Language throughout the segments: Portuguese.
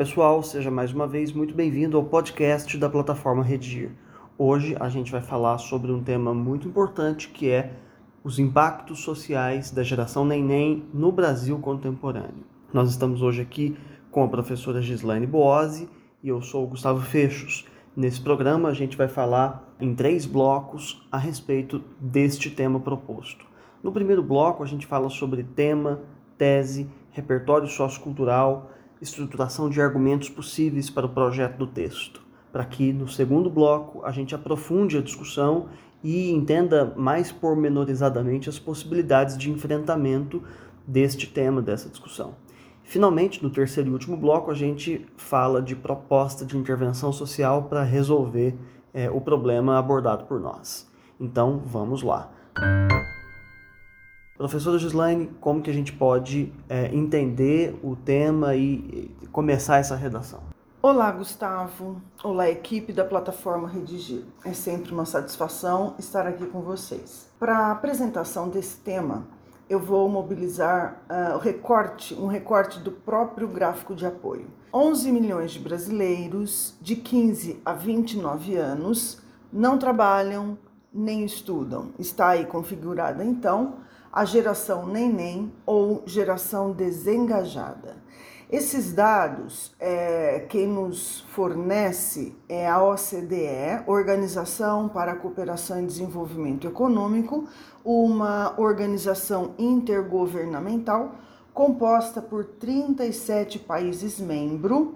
pessoal, seja mais uma vez muito bem-vindo ao podcast da plataforma Redigir. Hoje a gente vai falar sobre um tema muito importante que é os impactos sociais da geração neném no Brasil contemporâneo. Nós estamos hoje aqui com a professora Gislaine Boazzi e eu sou o Gustavo Fechos. Nesse programa a gente vai falar em três blocos a respeito deste tema proposto. No primeiro bloco a gente fala sobre tema, tese, repertório sociocultural, estruturação de argumentos possíveis para o projeto do texto, para que no segundo bloco a gente aprofunde a discussão e entenda mais pormenorizadamente as possibilidades de enfrentamento deste tema, dessa discussão. Finalmente, no terceiro e último bloco, a gente fala de proposta de intervenção social para resolver é, o problema abordado por nós. Então, vamos lá. Professora Gislaine, como que a gente pode é, entender o tema e, e começar essa redação? Olá, Gustavo. Olá, equipe da plataforma Redigir. É sempre uma satisfação estar aqui com vocês. Para a apresentação desse tema, eu vou mobilizar uh, recorte, um recorte do próprio gráfico de apoio. 11 milhões de brasileiros de 15 a 29 anos não trabalham nem estudam. Está aí configurada então a geração neném ou geração desengajada. Esses dados, é, quem nos fornece é a OCDE, Organização para a Cooperação e Desenvolvimento Econômico, uma organização intergovernamental composta por 37 países membros,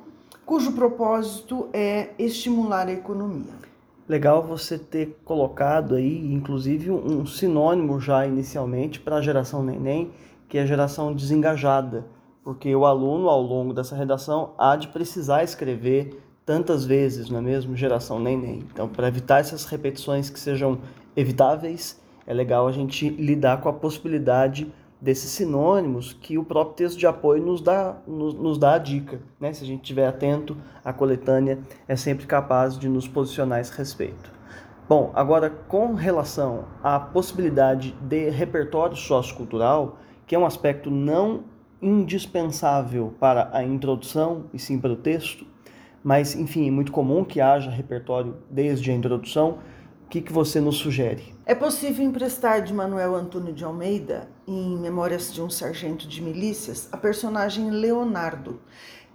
cujo propósito é estimular a economia. Legal você ter colocado aí, inclusive, um sinônimo já inicialmente para a geração neném, que é a geração desengajada porque o aluno, ao longo dessa redação, há de precisar escrever tantas vezes, não é mesmo? Geração nem. Então, para evitar essas repetições que sejam evitáveis, é legal a gente lidar com a possibilidade desses sinônimos que o próprio texto de apoio nos dá, nos, nos dá a dica. Né? Se a gente estiver atento, a coletânea é sempre capaz de nos posicionar a esse respeito. Bom, agora com relação à possibilidade de repertório sociocultural, que é um aspecto não indispensável para a introdução e sim para o texto, mas enfim, é muito comum que haja repertório desde a introdução. O que, que você nos sugere? É possível emprestar de Manuel Antônio de Almeida, em Memórias de um Sargento de Milícias, a personagem Leonardo,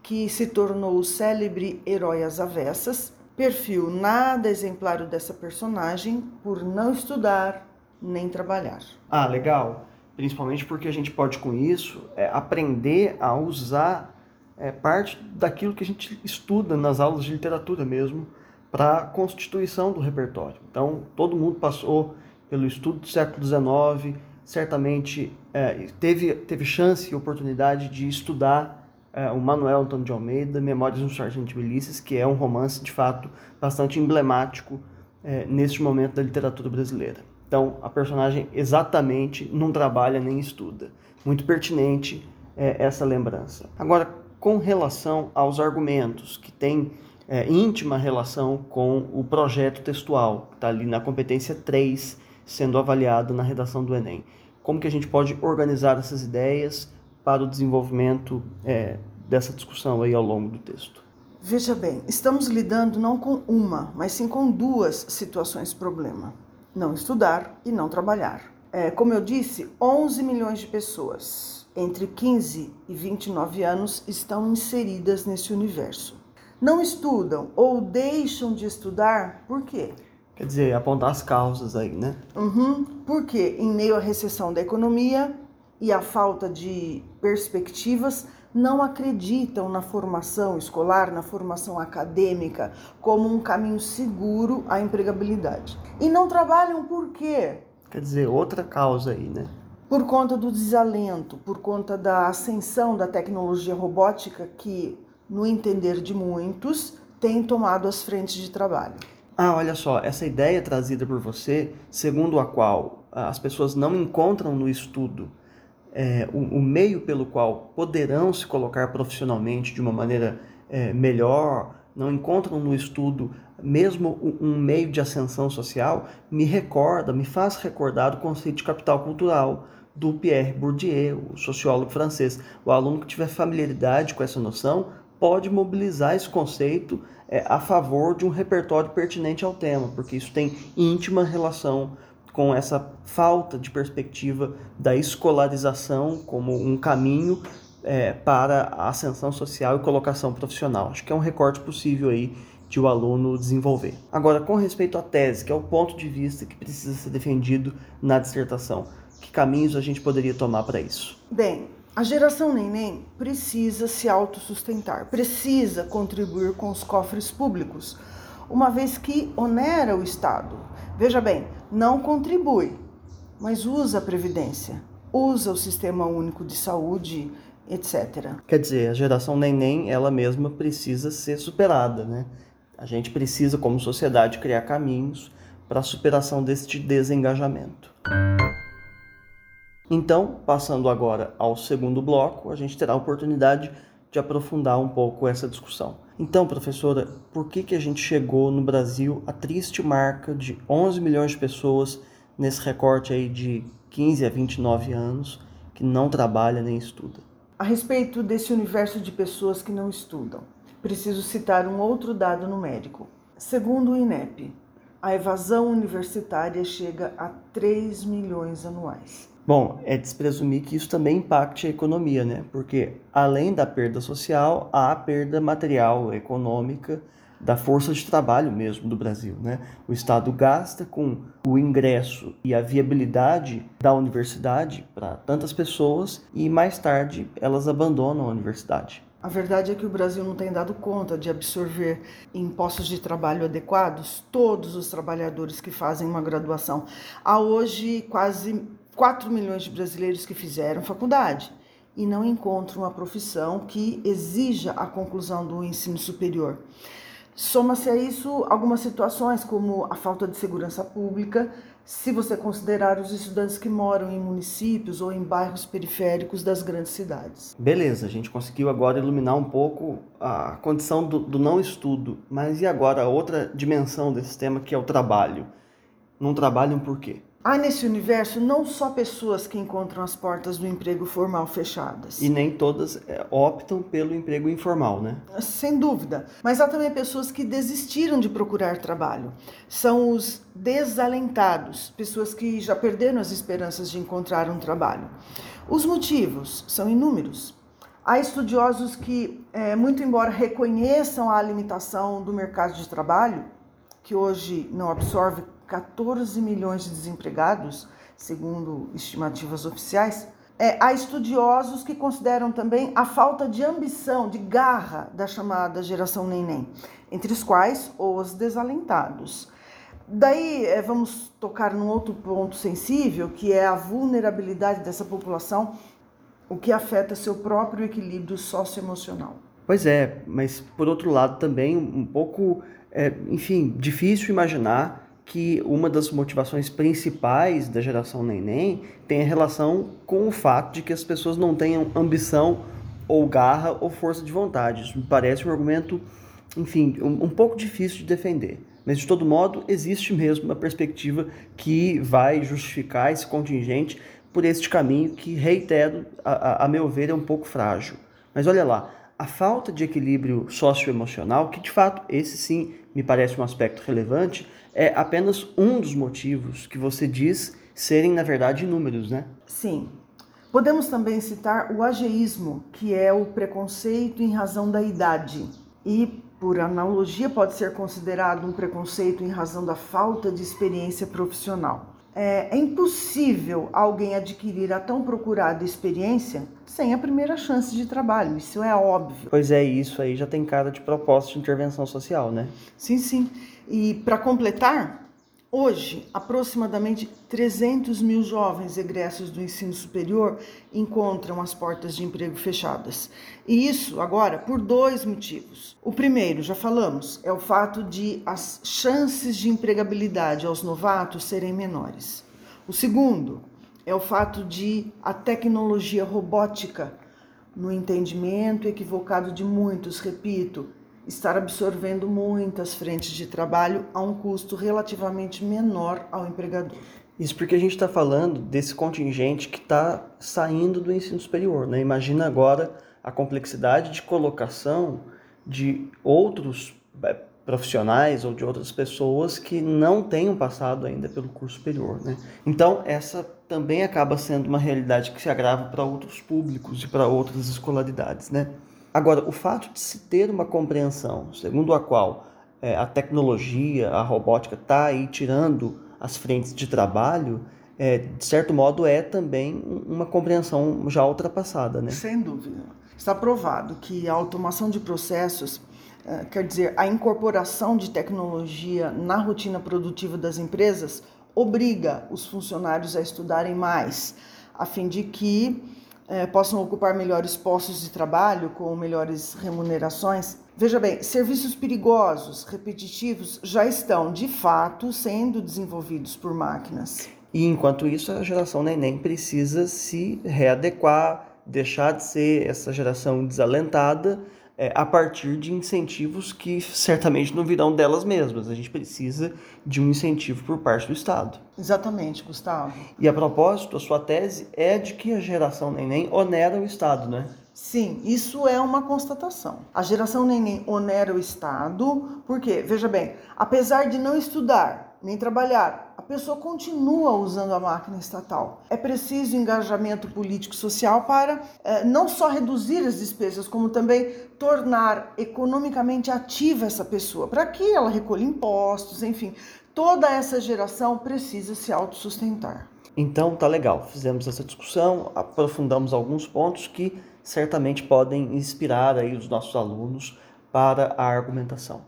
que se tornou o célebre herói às avessas, perfil nada exemplar dessa personagem por não estudar nem trabalhar. Ah, legal principalmente porque a gente pode com isso é, aprender a usar é, parte daquilo que a gente estuda nas aulas de literatura mesmo para a constituição do repertório. Então, todo mundo passou pelo estudo do século XIX, certamente é, teve, teve chance e oportunidade de estudar é, o Manuel Antônio de Almeida, Memórias de um Sargento Milícias, que é um romance, de fato, bastante emblemático é, neste momento da literatura brasileira. Então, a personagem exatamente não trabalha nem estuda. Muito pertinente é, essa lembrança. Agora, com relação aos argumentos, que tem é, íntima relação com o projeto textual, que está ali na competência 3, sendo avaliado na redação do Enem. Como que a gente pode organizar essas ideias para o desenvolvimento é, dessa discussão aí ao longo do texto? Veja bem, estamos lidando não com uma, mas sim com duas situações problema não estudar e não trabalhar. É, como eu disse, 11 milhões de pessoas entre 15 e 29 anos estão inseridas nesse universo. Não estudam ou deixam de estudar, por quê? Quer dizer, apontar as causas aí, né? Uhum, porque em meio à recessão da economia e à falta de perspectivas, não acreditam na formação escolar, na formação acadêmica, como um caminho seguro à empregabilidade. E não trabalham por quê? Quer dizer, outra causa aí, né? Por conta do desalento, por conta da ascensão da tecnologia robótica que, no entender de muitos, tem tomado as frentes de trabalho. Ah, olha só, essa ideia trazida por você, segundo a qual ah, as pessoas não encontram no estudo é, o, o, meio pelo qual poderão se colocar profissionalmente de uma maneira é, melhor, não encontram no estudo mesmo um meio de ascensão social, me recorda, me faz recordar o conceito de capital cultural do Pierre Bourdieu, o sociólogo francês. O aluno que tiver familiaridade com essa noção pode mobilizar esse conceito é, a favor de um repertório pertinente ao tema, porque isso tem íntima relação com essa falta de perspectiva da escolarização como um caminho é, para a ascensão social e colocação profissional. Acho que é um recorte possível aí de o aluno desenvolver. Agora, com respeito à tese, que é o ponto de vista que precisa ser defendido na dissertação, que caminhos a gente poderia tomar para isso? Bem, a geração neném precisa se autossustentar, precisa contribuir com os cofres públicos, uma vez que onera o Estado. Veja bem, não contribui, mas usa a Previdência, usa o Sistema Único de Saúde, etc. Quer dizer, a geração neném, ela mesma precisa ser superada, né? A gente precisa, como sociedade, criar caminhos para a superação deste desengajamento. Então, passando agora ao segundo bloco, a gente terá a oportunidade de aprofundar um pouco essa discussão. Então, professora, por que, que a gente chegou no Brasil a triste marca de 11 milhões de pessoas nesse recorte aí de 15 a 29 anos que não trabalha nem estuda? A respeito desse universo de pessoas que não estudam, preciso citar um outro dado numérico. Segundo o INEP, a evasão universitária chega a 3 milhões anuais. Bom, é de se presumir que isso também impacte a economia, né? Porque além da perda social, há a perda material, econômica, da força de trabalho mesmo do Brasil, né? O Estado gasta com o ingresso e a viabilidade da universidade para tantas pessoas e mais tarde elas abandonam a universidade. A verdade é que o Brasil não tem dado conta de absorver em postos de trabalho adequados todos os trabalhadores que fazem uma graduação. Há hoje quase 4 milhões de brasileiros que fizeram faculdade e não encontram uma profissão que exija a conclusão do ensino superior. Soma-se a isso algumas situações, como a falta de segurança pública, se você considerar os estudantes que moram em municípios ou em bairros periféricos das grandes cidades. Beleza, a gente conseguiu agora iluminar um pouco a condição do, do não estudo, mas e agora a outra dimensão desse tema que é o trabalho? Não trabalham por quê? Há nesse universo não só pessoas que encontram as portas do emprego formal fechadas. E nem todas é, optam pelo emprego informal, né? Sem dúvida. Mas há também pessoas que desistiram de procurar trabalho. São os desalentados, pessoas que já perderam as esperanças de encontrar um trabalho. Os motivos são inúmeros. Há estudiosos que, é, muito embora reconheçam a limitação do mercado de trabalho, que hoje não absorve 14 milhões de desempregados, segundo estimativas oficiais, é, há estudiosos que consideram também a falta de ambição, de garra da chamada geração neném, entre os quais os desalentados. Daí é, vamos tocar num outro ponto sensível, que é a vulnerabilidade dessa população, o que afeta seu próprio equilíbrio socioemocional. Pois é, mas por outro lado também um pouco, é, enfim, difícil imaginar que uma das motivações principais da geração neném tem relação com o fato de que as pessoas não tenham ambição ou garra ou força de vontade. Isso me parece um argumento, enfim, um, um pouco difícil de defender. Mas, de todo modo, existe mesmo uma perspectiva que vai justificar esse contingente por este caminho que, reitero, a, a, a meu ver, é um pouco frágil. Mas olha lá, a falta de equilíbrio socioemocional, que de fato esse sim me parece um aspecto relevante, é apenas um dos motivos que você diz serem, na verdade, inúmeros, né? Sim. Podemos também citar o ageísmo, que é o preconceito em razão da idade. E, por analogia, pode ser considerado um preconceito em razão da falta de experiência profissional. É, é, impossível alguém adquirir a tão procurada experiência sem a primeira chance de trabalho, isso é óbvio. Pois é, isso aí já tem cara de proposta de intervenção social, né? Sim, sim. E para completar, Hoje, aproximadamente 300 mil jovens egressos do ensino superior encontram as portas de emprego fechadas. E isso, agora, por dois motivos. O primeiro, já falamos, é o fato de as chances de empregabilidade aos novatos serem menores. O segundo é o fato de a tecnologia robótica, no entendimento equivocado de muitos, repito, estar absorvendo muitas frentes de trabalho a um custo relativamente menor ao empregador. Isso porque a gente está falando desse contingente que está saindo do ensino superior. Né? Imagina agora a complexidade de colocação de outros é, profissionais ou de outras pessoas que não tenham passado ainda pelo curso superior. Né? Então, essa também acaba sendo uma realidade que se agrava para outros públicos e para outras escolaridades. Né? Agora, o fato de se ter uma compreensão segundo a qual é, a tecnologia, a robótica está aí tirando as frentes de trabalho, é, de certo modo é também uma compreensão já ultrapassada. Né? Sem dúvida. Está provado que a automação de processos eh, quer dizer, a incorporação de tecnologia na rotina produtiva das empresas obriga os funcionários a estudarem mais, a fim de que eh, possam ocupar melhores postos de trabalho com melhores remunerações. Veja bem, serviços perigosos, repetitivos, já estão de fato sendo desenvolvidos por máquinas. E enquanto isso, a geração neném precisa se readequar, deixar de ser essa geração desalentada é, a partir de incentivos que certamente não virão delas mesmas. A gente precisa de um incentivo por parte do Estado. Exatamente, Gustavo. E a propósito, a sua tese é de que a geração neném onera o Estado, né? Sim, isso é uma constatação. A geração neném onera o Estado, porque, veja bem, apesar de não estudar, nem trabalhar. A pessoa continua usando a máquina estatal. É preciso engajamento político-social para eh, não só reduzir as despesas, como também tornar economicamente ativa essa pessoa, para que ela recolha impostos, enfim. Toda essa geração precisa se autossustentar. Então, tá legal. Fizemos essa discussão, aprofundamos alguns pontos que certamente podem inspirar aí os nossos alunos para a argumentação.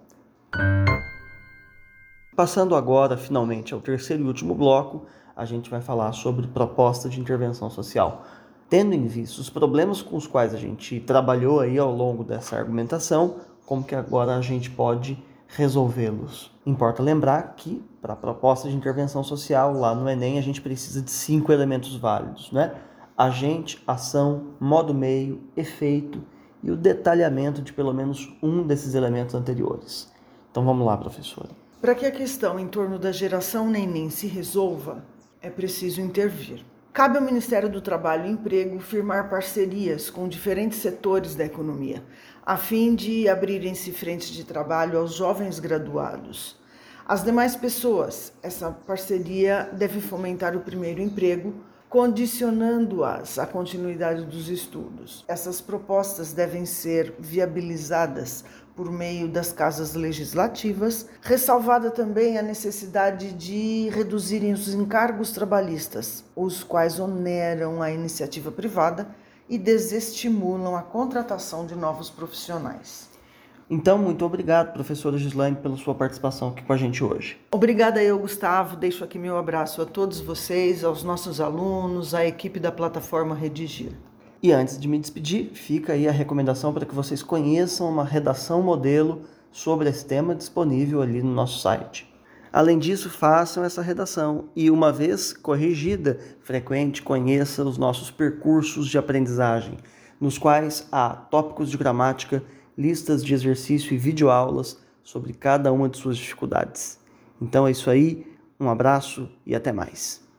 Passando agora, finalmente, ao terceiro e último bloco, a gente vai falar sobre proposta de intervenção social. Tendo em vista os problemas com os quais a gente trabalhou aí ao longo dessa argumentação, como que agora a gente pode resolvê-los. Importa lembrar que, para a proposta de intervenção social, lá no Enem, a gente precisa de cinco elementos válidos, né? Agente, ação, modo meio, efeito e o detalhamento de pelo menos um desses elementos anteriores. Então vamos lá, professora. Para que a questão em torno da geração neném se resolva, é preciso intervir. Cabe ao Ministério do Trabalho e Emprego firmar parcerias com diferentes setores da economia, a fim de abrirem-se frentes de trabalho aos jovens graduados. As demais pessoas, essa parceria deve fomentar o primeiro emprego, condicionando-as à continuidade dos estudos. Essas propostas devem ser viabilizadas por meio das casas legislativas, ressalvada também a necessidade de reduzirem os encargos trabalhistas, os quais oneram a iniciativa privada e desestimulam a contratação de novos profissionais. Então, muito obrigado, professora Gislaine, pela sua participação aqui com a gente hoje. Obrigada eu, Gustavo. Deixo aqui meu abraço a todos vocês, aos nossos alunos, à equipe da plataforma Redigir. E antes de me despedir, fica aí a recomendação para que vocês conheçam uma redação modelo sobre esse tema disponível ali no nosso site. Além disso, façam essa redação e, uma vez corrigida, frequente conheça os nossos percursos de aprendizagem, nos quais há tópicos de gramática, listas de exercício e videoaulas sobre cada uma de suas dificuldades. Então é isso aí, um abraço e até mais.